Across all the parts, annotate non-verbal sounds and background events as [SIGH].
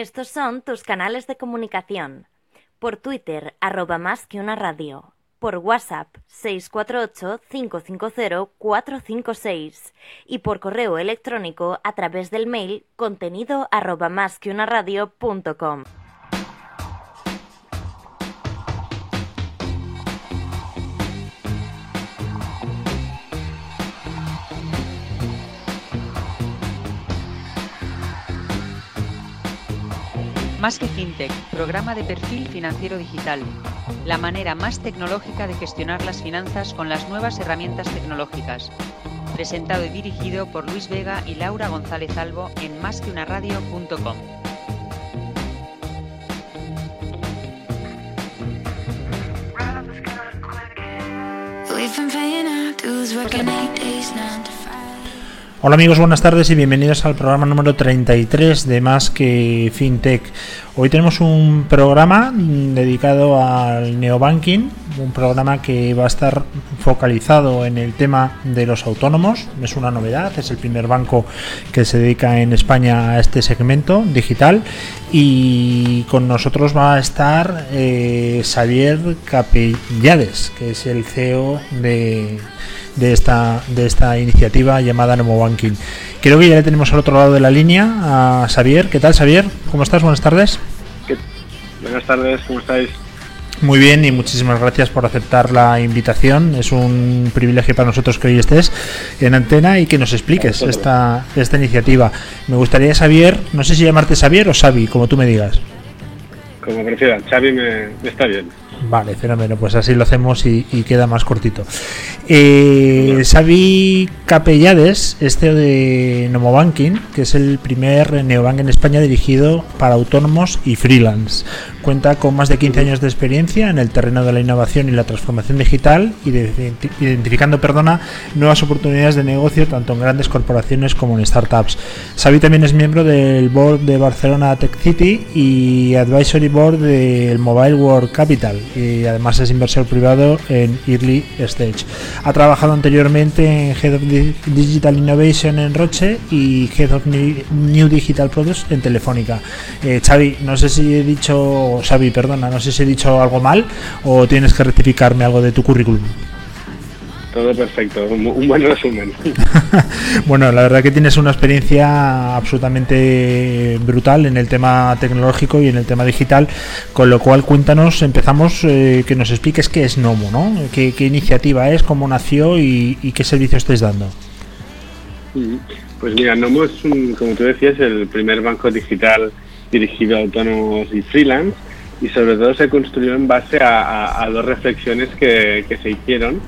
Estos son tus canales de comunicación. Por Twitter, arroba más que una radio. Por WhatsApp, 648-550-456. Y por correo electrónico a través del mail contenido arroba más que una radio punto com. Más que FinTech, programa de perfil financiero digital. La manera más tecnológica de gestionar las finanzas con las nuevas herramientas tecnológicas. Presentado y dirigido por Luis Vega y Laura González Albo en másqueunaradio.com. We've been paying. Hola amigos, buenas tardes y bienvenidos al programa número 33 de Más que FinTech. Hoy tenemos un programa dedicado al neobanking, un programa que va a estar focalizado en el tema de los autónomos. Es una novedad, es el primer banco que se dedica en España a este segmento digital y con nosotros va a estar eh, Xavier Capellades, que es el CEO de de esta, de esta iniciativa llamada Nomo Banking. Creo que ya le tenemos al otro lado de la línea a Xavier. ¿Qué tal, Xavier? ¿Cómo estás? Buenas tardes. ¿Qué? Buenas tardes, ¿cómo estáis? Muy bien y muchísimas gracias por aceptar la invitación. Es un privilegio para nosotros que hoy estés en antena y que nos expliques esta, esta iniciativa. Me gustaría, Xavier, no sé si llamarte Xavier o Xavi, como tú me digas. Como prefieran, Xavi me, me está bien. Vale, fenómeno, pues así lo hacemos y, y queda más cortito. Eh, Xavi Capellades, este de Nomobanking, que es el primer neobank en España dirigido para autónomos y freelance. Cuenta con más de 15 años de experiencia en el terreno de la innovación y la transformación digital identificando perdona, nuevas oportunidades de negocio tanto en grandes corporaciones como en startups. Xavi también es miembro del board de Barcelona Tech City y advisory board del Mobile World Capital y además es inversor privado en Early Stage. Ha trabajado anteriormente en Head of Digital Innovation en Roche y Head of New Digital Products en Telefónica. Eh, Xavi, no sé si he dicho, Xavi, perdona, no sé si he dicho algo mal o tienes que rectificarme algo de tu currículum. Todo perfecto, un, un buen resumen. [LAUGHS] bueno, la verdad que tienes una experiencia absolutamente brutal en el tema tecnológico y en el tema digital, con lo cual cuéntanos, empezamos, eh, que nos expliques qué es Nomo, ¿no? ¿Qué, qué iniciativa es, cómo nació y, y, qué servicio estáis dando? Pues mira, Nomo es, un, como tú decías, el primer banco digital dirigido a autónomos y freelance y sobre todo se construyó en base a, a, a dos reflexiones que, que se hicieron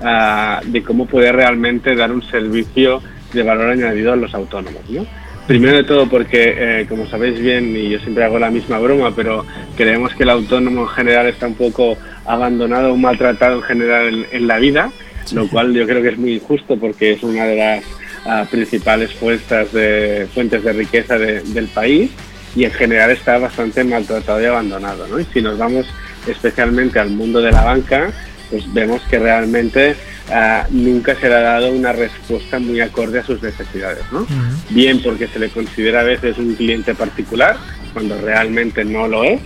uh, de cómo poder realmente dar un servicio de valor añadido a los autónomos. ¿no? Primero de todo porque, eh, como sabéis bien, y yo siempre hago la misma broma, pero creemos que el autónomo en general está un poco abandonado o maltratado en general en, en la vida, lo cual yo creo que es muy injusto porque es una de las uh, principales fuentes de, fuentes de riqueza de, del país y en general está bastante maltratado y abandonado. ¿no? Y si nos vamos especialmente al mundo de la banca, pues vemos que realmente uh, nunca se le ha dado una respuesta muy acorde a sus necesidades. ¿no? Uh -huh. Bien porque se le considera a veces un cliente particular, cuando realmente no lo es,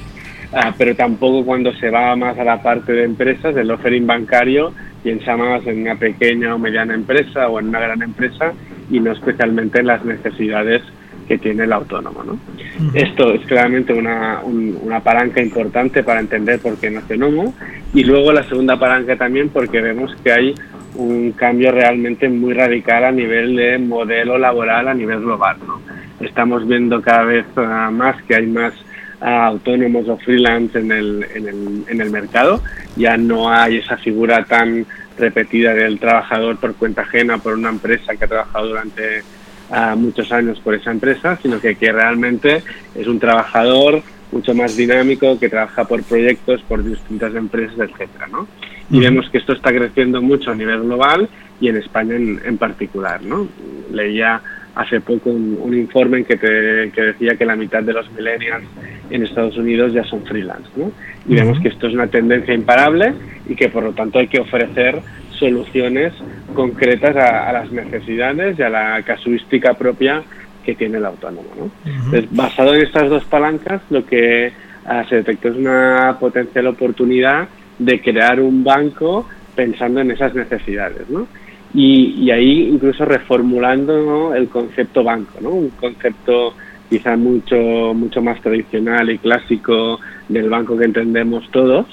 uh, pero tampoco cuando se va más a la parte de empresas, del offering bancario, piensa más en una pequeña o mediana empresa o en una gran empresa y no especialmente en las necesidades que tiene el autónomo. ¿no? Uh -huh. Esto es claramente una, un, una, palanca importante para entender por qué nace Nomo y luego la segunda palanca también porque vemos que hay un cambio realmente muy radical a nivel de modelo laboral a nivel global. ¿no? Estamos viendo cada vez uh, más que hay más uh, autónomos o freelance en el, en, el, en el mercado, ya no hay esa figura tan repetida del trabajador por cuenta ajena por una empresa que ha trabajado durante uh, muchos años por esa empresa, sino que, que realmente es un trabajador mucho más dinámico que trabaja por proyectos, por distintas empresas, etcétera, ¿no? Y uh -huh. vemos que esto está creciendo mucho a nivel global y en España en, en particular, ¿no? Leía hace poco un, un informe en que, te, que decía que la mitad de los millennials en Estados Unidos ya son freelance, ¿no? Y uh -huh. vemos que esto es una tendencia imparable y que por lo tanto hay que ofrecer soluciones concretas a, a las necesidades y a la casuística propia que tiene el autónomo. ¿no? Entonces, basado en estas dos palancas, lo que ah, se detectó es una potencial oportunidad de crear un banco pensando en esas necesidades. ¿no? Y, y ahí incluso reformulando el concepto banco, ¿no? un concepto quizá mucho, mucho más tradicional y clásico del banco que entendemos todos,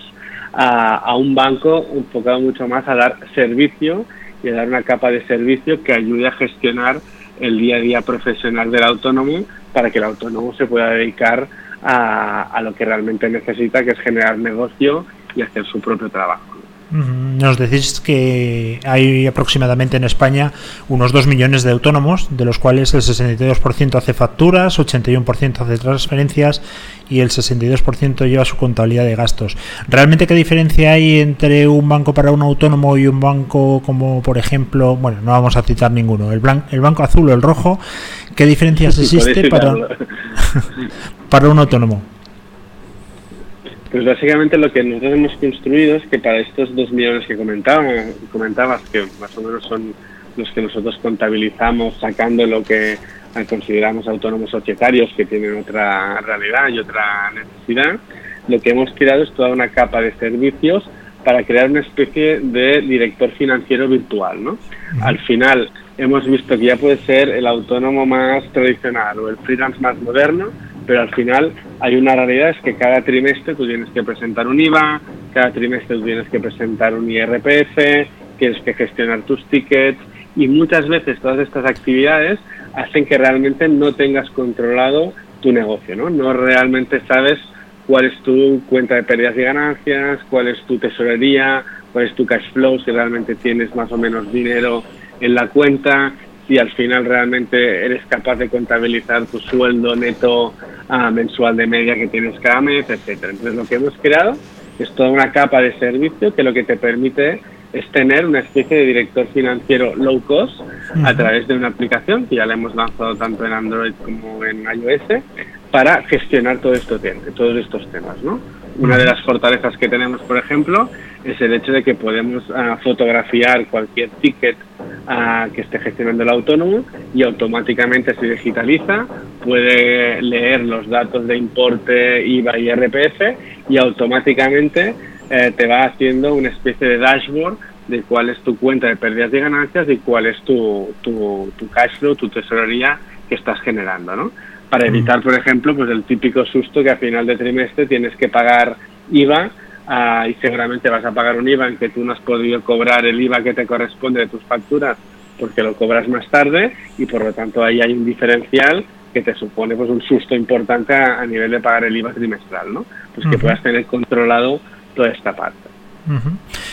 a, a, un banco enfocado mucho más a dar servicio y a dar una capa de servicio que ayude a gestionar el día a día profesional del autónomo para que el autónomo se pueda dedicar a, a lo que realmente necesita, que es generar negocio y hacer su propio trabajo. Nos decís que hay aproximadamente en España unos 2 millones de autónomos, de los cuales el 62% hace facturas, 81% hace transferencias y el 62% lleva su contabilidad de gastos. ¿Realmente qué diferencia hay entre un banco para un autónomo y un banco como, por ejemplo, bueno, no vamos a citar ninguno, el, blan el banco azul o el rojo? ¿Qué diferencias [LAUGHS] existe para, [LAUGHS] para un autónomo? Pues básicamente lo que nosotros hemos construido es que para estos dos millones que comentaba, comentabas, que más o menos son los que nosotros contabilizamos sacando lo que consideramos autónomos societarios que tienen otra realidad y otra necesidad, lo que hemos creado es toda una capa de servicios para crear una especie de director financiero virtual. ¿no? Al final hemos visto que ya puede ser el autónomo más tradicional o el freelance más moderno, pero al final hay una realidad, es que cada trimestre tú tienes que presentar un IVA, cada trimestre tú tienes que presentar un IRPF, tienes que gestionar tus tickets y muchas veces todas estas actividades hacen que realmente no tengas controlado tu negocio, ¿no? No realmente sabes cuál es tu cuenta de pérdidas y ganancias, cuál es tu tesorería, cuál es tu cash flow, si realmente tienes más o menos dinero en la cuenta, si al final realmente eres capaz de contabilizar tu sueldo neto uh, mensual de media que tienes cada mes, etcétera. Entonces lo que hemos creado es toda una capa de servicio que lo que te permite es tener una especie de director financiero low cost a través de una aplicación que ya la hemos lanzado tanto en Android como en iOS para gestionar todo esto, todos estos temas. ¿no? Una de las fortalezas que tenemos, por ejemplo, es el hecho de que podemos uh, fotografiar cualquier ticket uh, que esté gestionando el autónomo y automáticamente se digitaliza, puede leer los datos de importe, IVA y RPF y automáticamente eh, te va haciendo una especie de dashboard de cuál es tu cuenta de pérdidas y ganancias y cuál es tu, tu, tu cash flow, tu tesorería que estás generando, ¿no? Para evitar, por ejemplo, pues el típico susto que a final de trimestre tienes que pagar IVA uh, y seguramente vas a pagar un IVA en que tú no has podido cobrar el IVA que te corresponde de tus facturas porque lo cobras más tarde y por lo tanto ahí hay un diferencial que te supone pues un susto importante a, a nivel de pagar el IVA trimestral, ¿no? Pues uh -huh. que puedas tener controlado toda esta parte.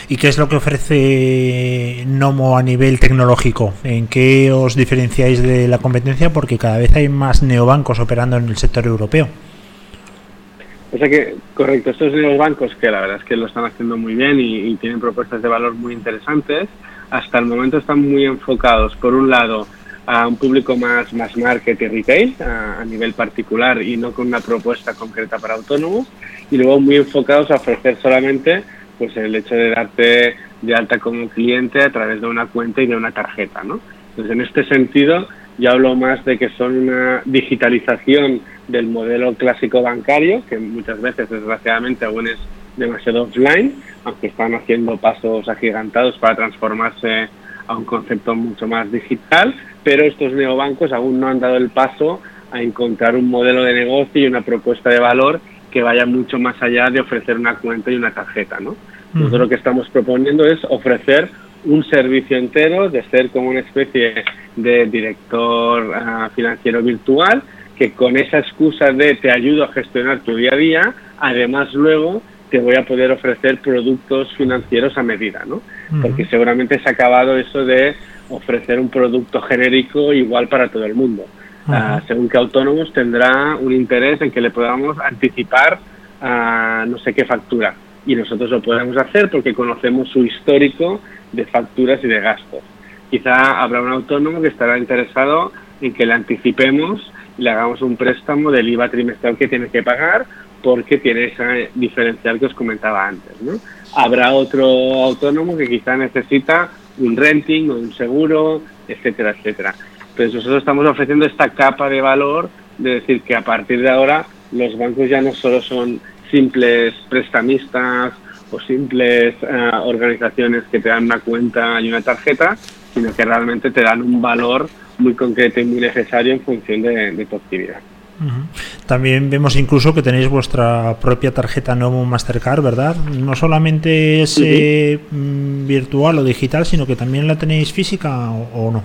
¿Y qué es lo que ofrece Nomo a nivel tecnológico? ¿En qué os diferenciáis de la competencia? Porque cada vez hay más neobancos operando en el sector europeo. O sea que, correcto, estos neobancos que la verdad es que lo están haciendo muy bien y, y tienen propuestas de valor muy interesantes, hasta el momento están muy enfocados, por un lado, a un público más, más market y retail a, a, nivel particular y no con una propuesta concreta para autónomos y luego muy enfocados a ofrecer solamente pues el hecho de darte de alta como cliente a través de una cuenta y de una tarjeta ¿no? entonces en este sentido yo hablo más de que son una digitalización del modelo clásico bancario que muchas veces desgraciadamente aún es demasiado offline aunque están haciendo pasos agigantados para transformarse a un concepto mucho más digital, pero estos neobancos aún no han dado el paso a encontrar un modelo de negocio y una propuesta de valor que vaya mucho más allá de ofrecer una cuenta y una tarjeta. ¿no? Nosotros lo que estamos proponiendo es ofrecer un servicio entero, de ser como una especie de director uh, financiero virtual, que con esa excusa de te ayudo a gestionar tu día a día, además luego te voy a poder ofrecer productos financieros a medida, ¿no? Porque seguramente se ha acabado eso de ofrecer un producto genérico igual para todo el mundo. Uh, según que autónomos tendrá un interés en que le podamos anticipar a no sé qué factura. Y nosotros lo podemos hacer porque conocemos su histórico de facturas y de gastos. Quizá habrá un autónomo que estará interesado en que le anticipemos y le hagamos un préstamo del IVA trimestral que tiene que pagar porque tiene ese diferencial que os comentaba antes. ¿no? Habrá otro autónomo que quizá necesita un renting o un seguro, etcétera, etcétera. Pues nosotros estamos ofreciendo esta capa de valor de decir que a partir de ahora los bancos ya no solo son simples prestamistas o simples eh, organizaciones que te dan una cuenta y una tarjeta, sino que realmente te dan un valor muy concreto y muy necesario en función de, tu actividad. También vemos incluso que tenéis vuestra propia tarjeta Nomo Mastercard, ¿verdad? No solamente es eh, mm, virtual o digital, sino que también la tenéis física o, no.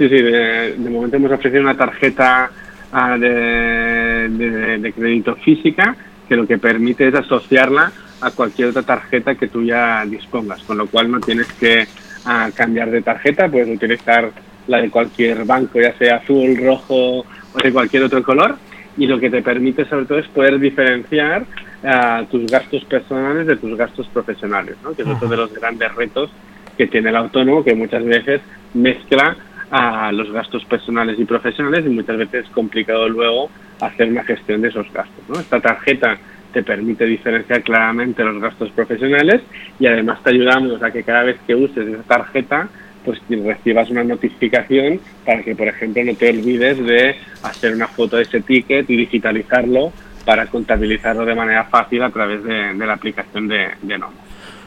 Sí, sí, sí. De, momento hemos ofrecido una tarjeta ah, de, crédito física que lo que permite es asociarla a cualquier otra tarjeta que tú ya dispongas, con lo cual no tienes que ah, cambiar de tarjeta, puedes utilizar la de cualquier banco, ya sea azul, rojo o de cualquier otro color, y lo que te permite sobre todo es poder diferenciar uh, tus gastos personales de tus gastos profesionales, ¿no? que es otro de los grandes retos que tiene el autónomo, que muchas veces mezcla a los gastos personales y profesionales y muchas veces es complicado luego hacer una gestión de esos gastos. ¿no? Esta tarjeta te permite diferenciar claramente los gastos profesionales y además te ayudamos a que cada vez que uses esa tarjeta pues recibas una notificación para que, por ejemplo, no te olvides de hacer una foto de ese ticket y digitalizarlo para contabilizarlo de manera fácil a través de, la aplicación de, de Nomo.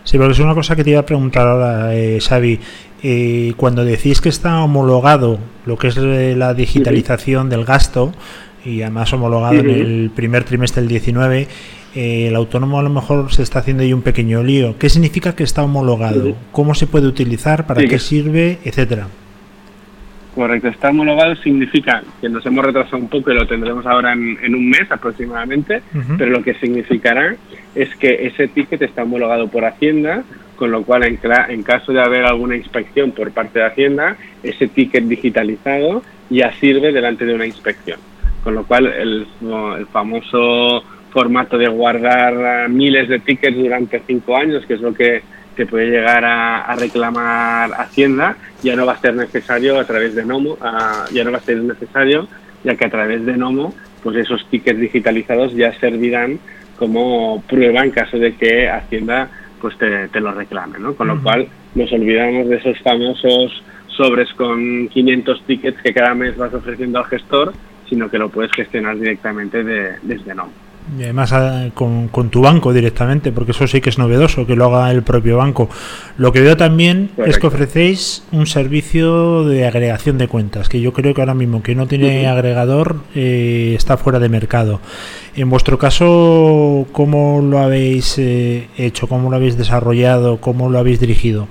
Sí, porque es una cosa que te iba a preguntar ahora, eh, Xavi. Eh, cuando decís que está homologado lo que es eh, la digitalización del gasto, y además homologado en el primer trimestre del 19, eh, el autónomo a lo mejor se está haciendo ahí un pequeño lío. ¿Qué significa que está homologado? ¿Cómo se puede utilizar? ¿Para qué sirve? Etcétera. Correcto, está homologado significa que nos hemos retrasado un poco y lo tendremos ahora en, un mes aproximadamente, pero lo que significará es que ese ticket está homologado por Hacienda, con lo cual en, en caso de haber alguna inspección por parte de Hacienda, ese ticket digitalizado ya sirve delante de una inspección. Con lo cual el, el famoso formato de guardar miles de tickets durante cinco años, que es lo que te puede llegar a, reclamar Hacienda, ya no va a ser necesario a través de Nomo, ya no va a ser necesario, ya que a través de Nomo, pues esos tickets digitalizados ya servirán como prueba en caso de que Hacienda pues te, te lo reclame, ¿no? Con lo cual nos olvidamos de esos famosos sobres con 500 tickets que cada mes vas ofreciendo al gestor, sino que lo puedes gestionar directamente desde Nomo. Y además ah, con, tu banco directamente, porque eso sí que es novedoso, que lo haga el propio banco. Lo que veo también es que ofrecéis un servicio de agregación de cuentas, que yo creo que ahora mismo que no tiene agregador eh, está fuera de mercado. En vuestro caso, ¿cómo lo habéis eh, hecho? ¿Cómo lo habéis desarrollado? ¿Cómo lo habéis dirigido?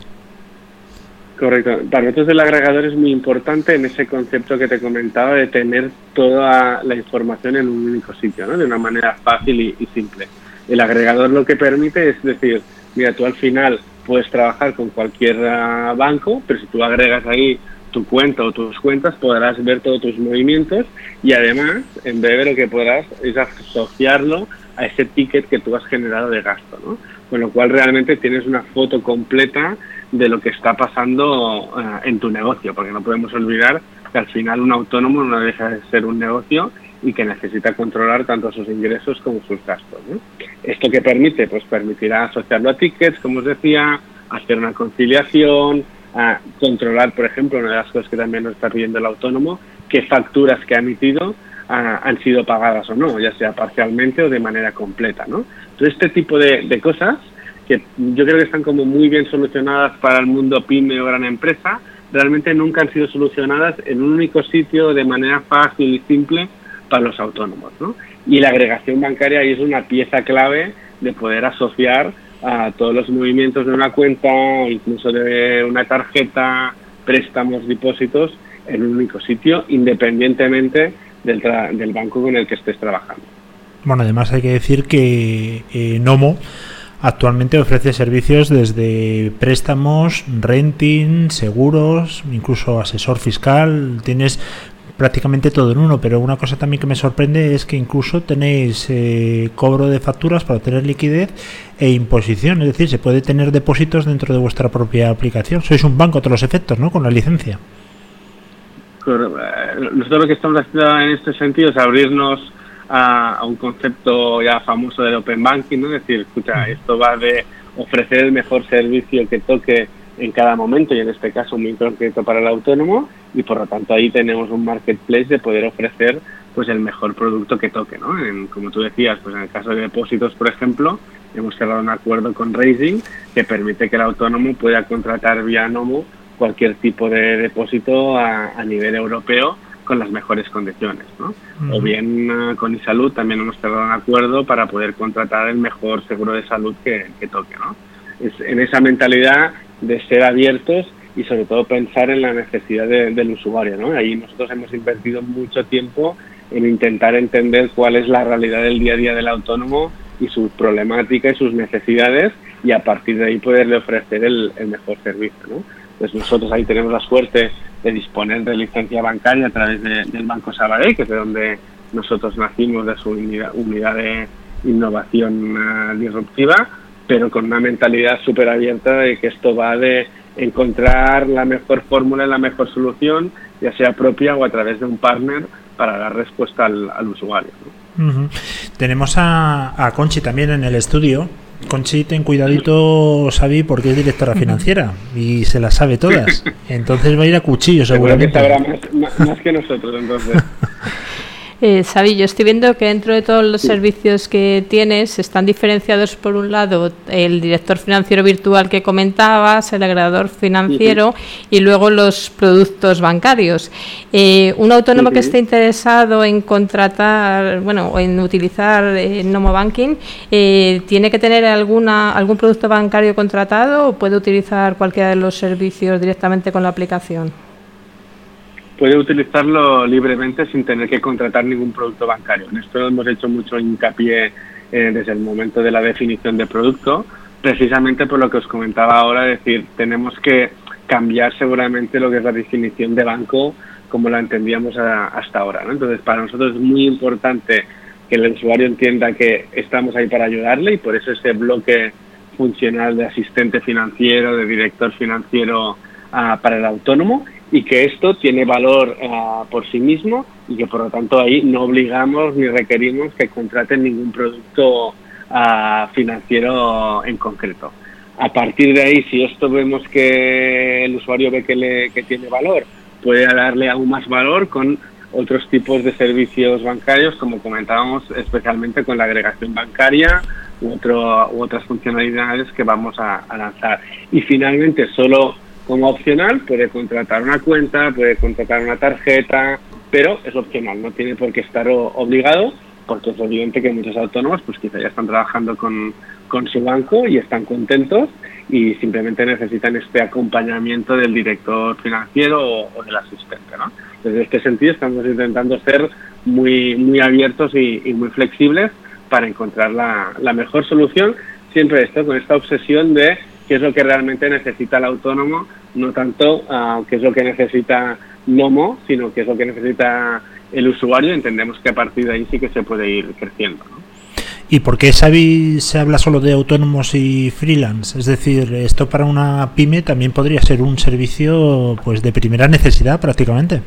Correcto. Para nosotros el agregador es muy importante en ese concepto que te comentaba de tener toda la información en un único sitio, ¿no? de una manera fácil y, simple. El agregador lo que permite es decir, mira, tú al final puedes trabajar con cualquier ah, banco, pero si tú agregas ahí tu cuenta o tus cuentas podrás ver todos tus movimientos y además en breve lo que podrás es asociarlo a ese ticket que tú has generado de gasto, ¿no? Con lo cual realmente tienes una foto completa de lo que está pasando eh, en tu negocio, porque no podemos olvidar que al final un autónomo no deja de ser un negocio y que necesita controlar tanto sus ingresos como sus gastos. ¿Esto que permite? Pues permitirá asociarlo a tickets, como os decía, hacer una conciliación, a controlar, por ejemplo, una de las cosas que también nos está pidiendo el autónomo, qué facturas que ha emitido han sido pagadas o no, ya sea parcialmente o de manera completa. ¿no? Entonces, este tipo de cosas que yo creo que están como muy bien solucionadas para el mundo pyme o gran empresa, realmente nunca han sido solucionadas en un único sitio de manera fácil y simple para los autónomos. ¿no? Y la agregación bancaria es una pieza clave de poder asociar a todos los movimientos de una cuenta incluso de una tarjeta, préstamos, depósitos en un único sitio, independientemente del, del banco con el que estés trabajando. Bueno, además hay que decir que eh, Nomo Actualmente ofrece servicios desde préstamos, renting, seguros, incluso asesor fiscal. Tienes prácticamente todo en uno, pero una cosa también que me sorprende es que incluso tenéis eh, cobro de facturas para tener liquidez e imposición, es decir, se puede tener depósitos dentro de vuestra propia aplicación. Sois un banco a todos los efectos, ¿no? Con la licencia. Nosotros lo que estamos haciendo en este sentido es abrirnos a, un concepto ya famoso del open banking, ¿no? Es decir, escucha, esto va de ofrecer el mejor servicio que toque en cada momento y en este caso muy concreto para el autónomo y por lo tanto ahí tenemos un marketplace de poder ofrecer pues el mejor producto que toque, ¿no? como tú decías, pues en el caso de depósitos, por ejemplo, hemos cerrado un acuerdo con Raising que permite que el autónomo pueda contratar vía Nomo cualquier tipo de depósito a, nivel europeo con las mejores condiciones, ¿no? O bien uh, con iSalud también hemos cerrado un acuerdo para poder contratar el mejor seguro de salud que, toque, ¿no? Es en esa mentalidad de ser abiertos y sobre todo pensar en la necesidad del usuario, ¿no? Ahí nosotros hemos invertido mucho tiempo en intentar entender cuál es la realidad del día a día del autónomo y su problemática y sus necesidades y a partir de ahí poderle ofrecer el, mejor servicio. ¿no? Pues nosotros ahí tenemos la suerte de disponer de licencia bancaria a través del Banco Sabadell, que es de donde nosotros nacimos, de su unidad, de innovación uh, disruptiva, pero con una mentalidad súper abierta de que esto va de encontrar la mejor fórmula, la mejor solución, ya sea propia o a través de un partner para dar respuesta al, usuario. Tenemos a, Conchi también en el estudio. Conchi, ten cuidadito, Xavi, porque es directora financiera y se las sabe todas. [LAUGHS] Entonces va a ir a cuchillo, seguramente. más, más que nosotros, entonces. [LAUGHS] Eh, Sabi, yo estoy viendo que dentro de todos los servicios que tienes están diferenciados por un lado el director financiero virtual que comentabas, el agregador financiero y luego los productos bancarios. Eh, un autónomo que esté interesado en contratar, bueno, o en utilizar eh, Nomo Banking, eh, ¿tiene que tener alguna algún producto bancario contratado o puede utilizar cualquiera de los servicios directamente con la aplicación? Puede utilizarlo libremente sin tener que contratar ningún producto bancario. En esto hemos hecho mucho hincapié eh, desde el momento de la definición de producto, precisamente por lo que os comentaba ahora, es decir, tenemos que cambiar seguramente lo que es la definición de banco como la entendíamos hasta ahora. Entonces, para nosotros es muy importante que el usuario entienda que estamos ahí para ayudarle y por eso ese bloque funcional de asistente financiero, de director financiero ah, para el autónomo y que esto tiene valor uh, por sí mismo y que por lo tanto ahí no obligamos ni requerimos que contraten ningún producto uh, financiero en concreto. A partir de ahí, si esto vemos que el usuario ve que, le, que tiene valor, puede darle aún más valor con otros tipos de servicios bancarios, como comentábamos, especialmente con la agregación bancaria u, otro, u otras funcionalidades que vamos a, a lanzar. Y finalmente, solo como opcional puede contratar una cuenta, puede contratar una tarjeta, pero es opcional, no tiene por qué estar obligado, porque es evidente que muchos autónomos pues quizá ya están trabajando con, con su banco y están contentos y simplemente necesitan este acompañamiento del director financiero o, del asistente. ¿no? Desde este sentido estamos intentando ser muy, muy abiertos y, y muy flexibles para encontrar la, la mejor solución, siempre esto con esta obsesión de qué es lo que realmente necesita el autónomo, no tanto uh, qué es lo que necesita Nomo, sino qué es lo que necesita el usuario. Entendemos que a partir de ahí sí que se puede ir creciendo. ¿no? ¿Y por qué se habla solo de autónomos y freelance? Es decir, esto para una pyme también podría ser un servicio pues de primera necesidad prácticamente.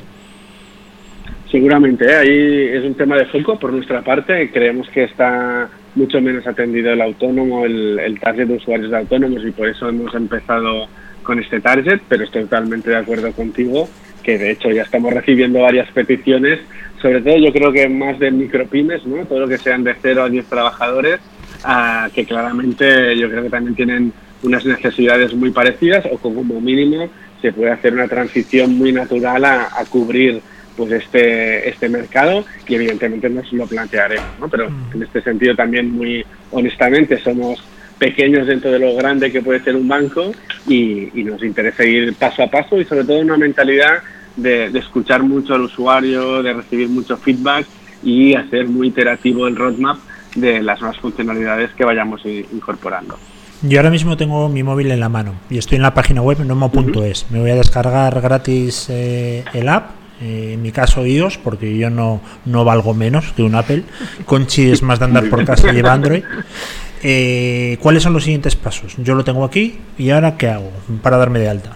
Seguramente, ¿eh? ahí es un tema de foco por nuestra parte. Creemos que está mucho menos atendido el autónomo, el, el target de usuarios de autónomos y por eso hemos empezado con este target, pero estoy totalmente de acuerdo contigo que de hecho ya estamos recibiendo varias peticiones, sobre todo yo creo que más de micropymes, ¿no? todo lo que sean de 0 a 10 trabajadores, uh, que claramente yo creo que también tienen unas necesidades muy parecidas o como mínimo se puede hacer una transición muy natural a, a cubrir pues este, este mercado y evidentemente nos lo plantearemos, ¿no? Pero mm. en este sentido también muy honestamente somos pequeños dentro de lo grande que puede ser un banco y, nos interesa ir paso a paso y sobre todo una mentalidad de, de, escuchar mucho al usuario, de recibir mucho feedback y hacer muy iterativo el roadmap de las nuevas funcionalidades que vayamos incorporando. Yo ahora mismo tengo mi móvil en la mano y estoy en la página web nomo.es. Me voy a descargar gratis eh, el app eh, en mi caso iOS, porque yo no, no valgo menos que un Apple. Conchi es más de andar por casa y lleva Android. Eh, ¿Cuáles son los siguientes pasos? Yo lo tengo aquí y ahora ¿qué hago para darme de alta?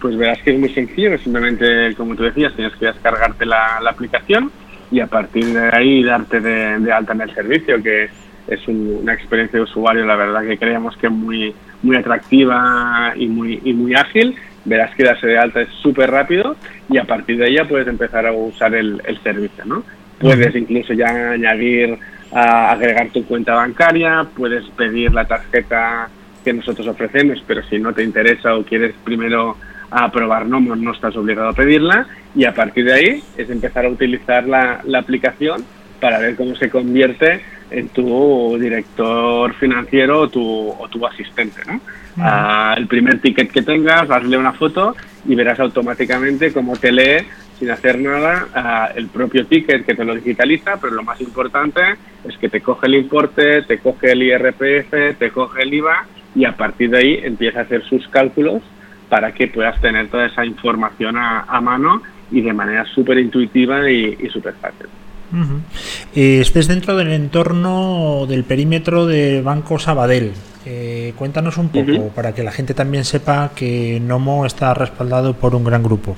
Pues verás que es muy sencillo, simplemente como tú decías, tienes que descargarte la, aplicación y a partir de ahí darte de, alta en el servicio, que es una experiencia de usuario, la verdad que creemos que muy muy atractiva y muy, y muy ágil. Verás que darse de alta es súper rápido y a partir de ella puedes empezar a usar el, el servicio, ¿no? Puedes incluso ya añadir, a agregar tu cuenta bancaria, puedes pedir la tarjeta que nosotros ofrecemos, pero si no te interesa o quieres primero aprobar Nomo, no estás obligado a pedirla y a partir de ahí es empezar a utilizar la, la aplicación para ver cómo se convierte en tu director financiero o tu, o tu asistente. ¿no? Ah, el primer ticket que tengas, hazle una foto y verás automáticamente cómo te lee sin hacer nada ah, el propio ticket que te lo digitaliza, pero lo más importante es que te coge el importe, te coge el IRPF, te coge el IVA y a partir de ahí empieza a hacer sus cálculos para que puedas tener toda esa información a, a mano y de manera súper intuitiva y, y súper fácil. Eh, estés dentro del entorno del perímetro de Banco Sabadell. Eh, cuéntanos un poco para que la gente también sepa que Nomo está respaldado por un gran grupo.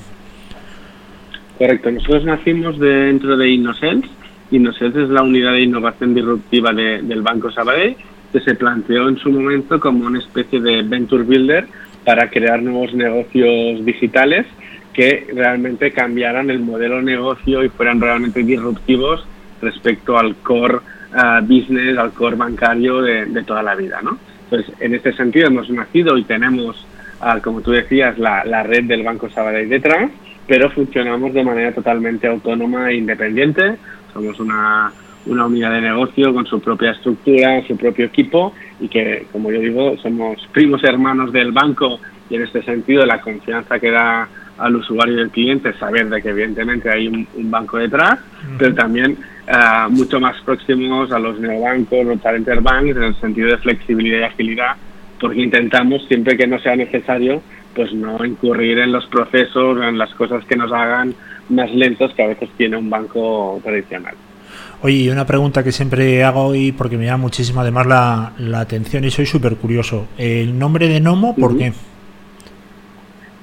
Correcto, nosotros nacimos dentro de Innocence. Innocence es la unidad de innovación disruptiva de- del Banco Sabadell que se planteó en su momento como una especie de venture builder para crear nuevos negocios digitales que realmente cambiaran el modelo de negocio y fueran realmente disruptivos respecto al core ah, business, al core bancario de, de toda la vida. ¿no? Entonces, en este sentido hemos nacido y tenemos, ah, como tú decías, la, la red del Banco Sabadell detrás, pero funcionamos de manera totalmente autónoma e independiente. Somos una, una unidad de negocio con su propia estructura, su propio equipo y que, como yo digo, somos primos hermanos del banco y en este sentido la confianza que da al usuario y al cliente saber de que evidentemente hay un, un banco detrás, pero también ah, mucho más próximos a los neobancos, los challenger banks en el sentido de flexibilidad y agilidad, porque intentamos siempre que no sea necesario pues no incurrir en los procesos, en las cosas que nos hagan más lentos que a veces tiene un banco tradicional. Oye, y una pregunta que siempre hago y porque me llama muchísimo además la, la atención y soy súper curioso. ¿El nombre de Nomo por qué?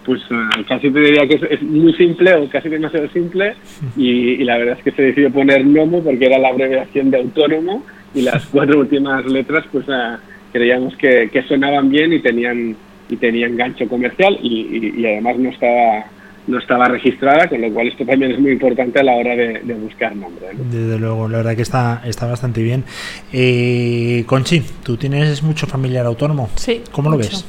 Pues eh, casi te diría que es, es muy simple o casi demasiado simple y, y la verdad es que se decidió poner NOMO porque era la abreviación de autónomo y las cuatro últimas letras pues eh, creíamos que, que sonaban bien y tenían y tenían gancho comercial y, y- y además no estaba no estaba registrada con lo cual esto también es muy importante a la hora de, de buscar nombre ¿no? Desde luego, la verdad que está, está bastante bien. Eh, Conchi, tú tienes mucho familiar autónomo. Sí, ¿Cómo lo ves?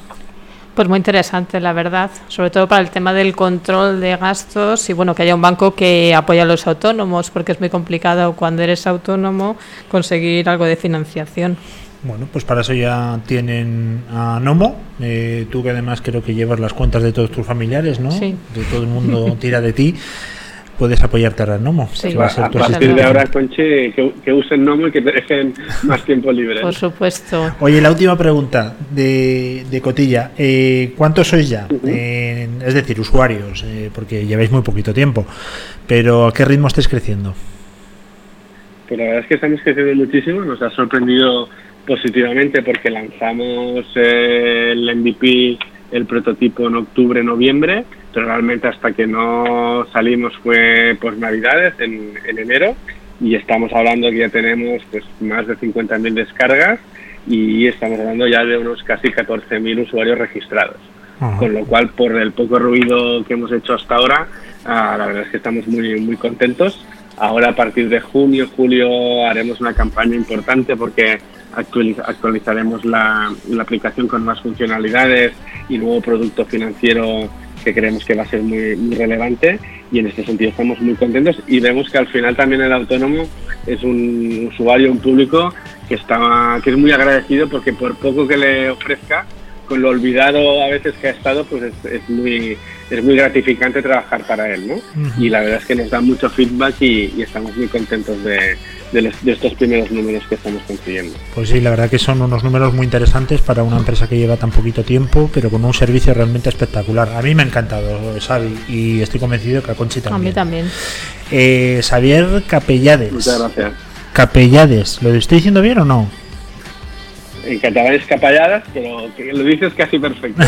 Pues muy interesante, la verdad, sobre todo para el tema del control de gastos y bueno, que haya un banco que apoya a los autónomos, porque es muy complicado cuando eres autónomo conseguir algo de financiación. Bueno, pues para eso ya tienen a Nomo. Eh, tú que además creo que llevas las cuentas de todos tus familiares, ¿no? Sí. De todo el mundo tira de ti. [LAUGHS] Puedes apoyarte ahora en Nomo. Sí. que va a a ser tu partir asistente. de ahora Conchi que, que usen NOMO y que te dejen más tiempo libre Por supuesto. Oye, la última pregunta de, de Cotilla. Eh, ¿Cuántos sois ya? Eh, es decir, usuarios, eh, porque lleváis muy poquito tiempo. Pero ¿a qué ritmo estáis creciendo? Pues la verdad es que estamos creciendo muchísimo, nos ha sorprendido positivamente porque lanzamos eh, el MVP, el prototipo en octubre, noviembre, pero realmente hasta que no salimos fue pues navidades en, en enero y estamos hablando que ya tenemos pues más de 50.000 descargas y estamos hablando ya de unos casi 14.000 usuarios registrados. Ajá. Con lo cual, por el poco ruido que hemos hecho hasta ahora, ah, la verdad es que estamos muy, muy contentos. Ahora, a partir de junio, julio, haremos una campaña importante porque actualiz- actualizaremos la, la aplicación con más funcionalidades y nuevo producto financiero que creemos que va a ser muy, muy relevante. Y en este sentido estamos muy contentos y vemos que al final también el autónomo es un usuario, un público que, está, que es muy agradecido porque por poco que le ofrezca, con lo olvidado a veces que ha estado, pues es, es muy es muy gratificante trabajar para él, ¿no? Y la verdad es que nos da mucho feedback y, y estamos muy contentos de, de los- de estos primeros números que estamos consiguiendo. Pues sí, la verdad que son unos números muy interesantes para una empresa que lleva tan poquito tiempo, pero con un servicio realmente espectacular. A mí me ha encantado, Xavi, y estoy convencido que a Conchi A mí también. también. Eh, Xavier Capellades. Muchas gracias. Capellades, ¿lo estoy diciendo bien o no? En catalán es capalladas, pero que lo dices casi perfecto.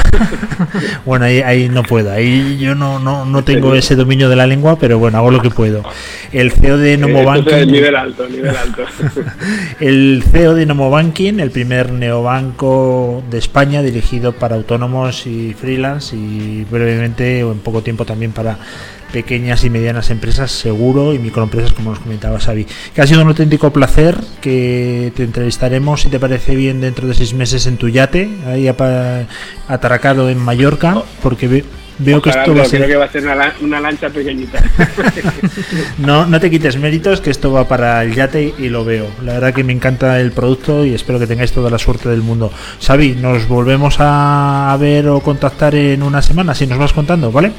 [LAUGHS] bueno, ahí, ahí, no puedo, ahí yo no, no, no tengo ese dominio de la lengua, pero bueno, hago lo que puedo. El CEO de Nomobanking... Eh, nivel alto, nivel alto. el CEO [LAUGHS] de Nomobanking, el primer neobanco de España dirigido para autónomos y freelance y brevemente o en poco tiempo también para pequeñas y medianas empresas seguro y microempresas como nos comentaba Xavi. Que ha sido un auténtico placer que te entrevistaremos si te parece bien dentro de seis meses en tu yate, ahí atracado en Mallorca, porque veo que esto va a ser... Creo que va a ser una, lancha pequeñita. [LAUGHS] no, no te quites méritos, que esto va para el yate y lo veo. La verdad que me encanta el producto y espero que tengáis toda la suerte del mundo. Xavi, nos volvemos a ver o contactar en una semana, si nos vas contando, ¿vale?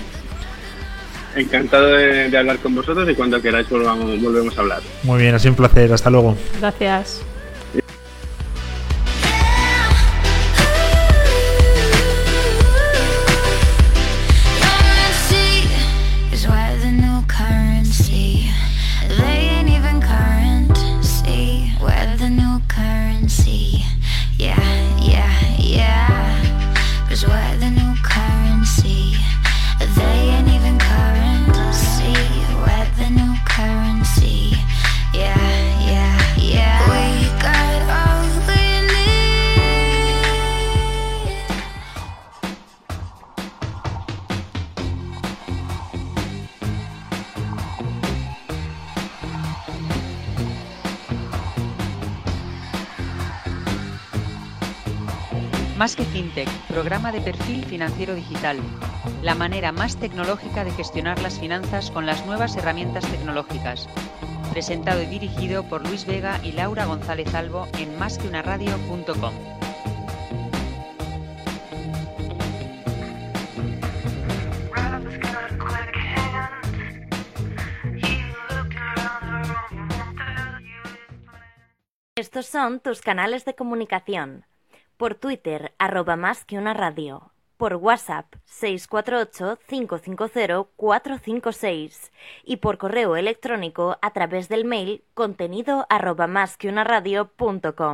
Encantado de, hablar con vosotros y cuando queráis volvamos, volvemos a hablar. Muy bien, ha sido un placer. Hasta luego. Gracias. Más que FinTech, programa de perfil financiero digital. La manera más tecnológica de gestionar las finanzas con las nuevas herramientas tecnológicas. Presentado y dirigido por Luis Vega y Laura González Albo en másqueunaradio.com. Estos son tus canales de comunicación por Twitter arroba más que una radio, por WhatsApp 648-550-456 y por correo electrónico a través del mail contenido arroba más que una radio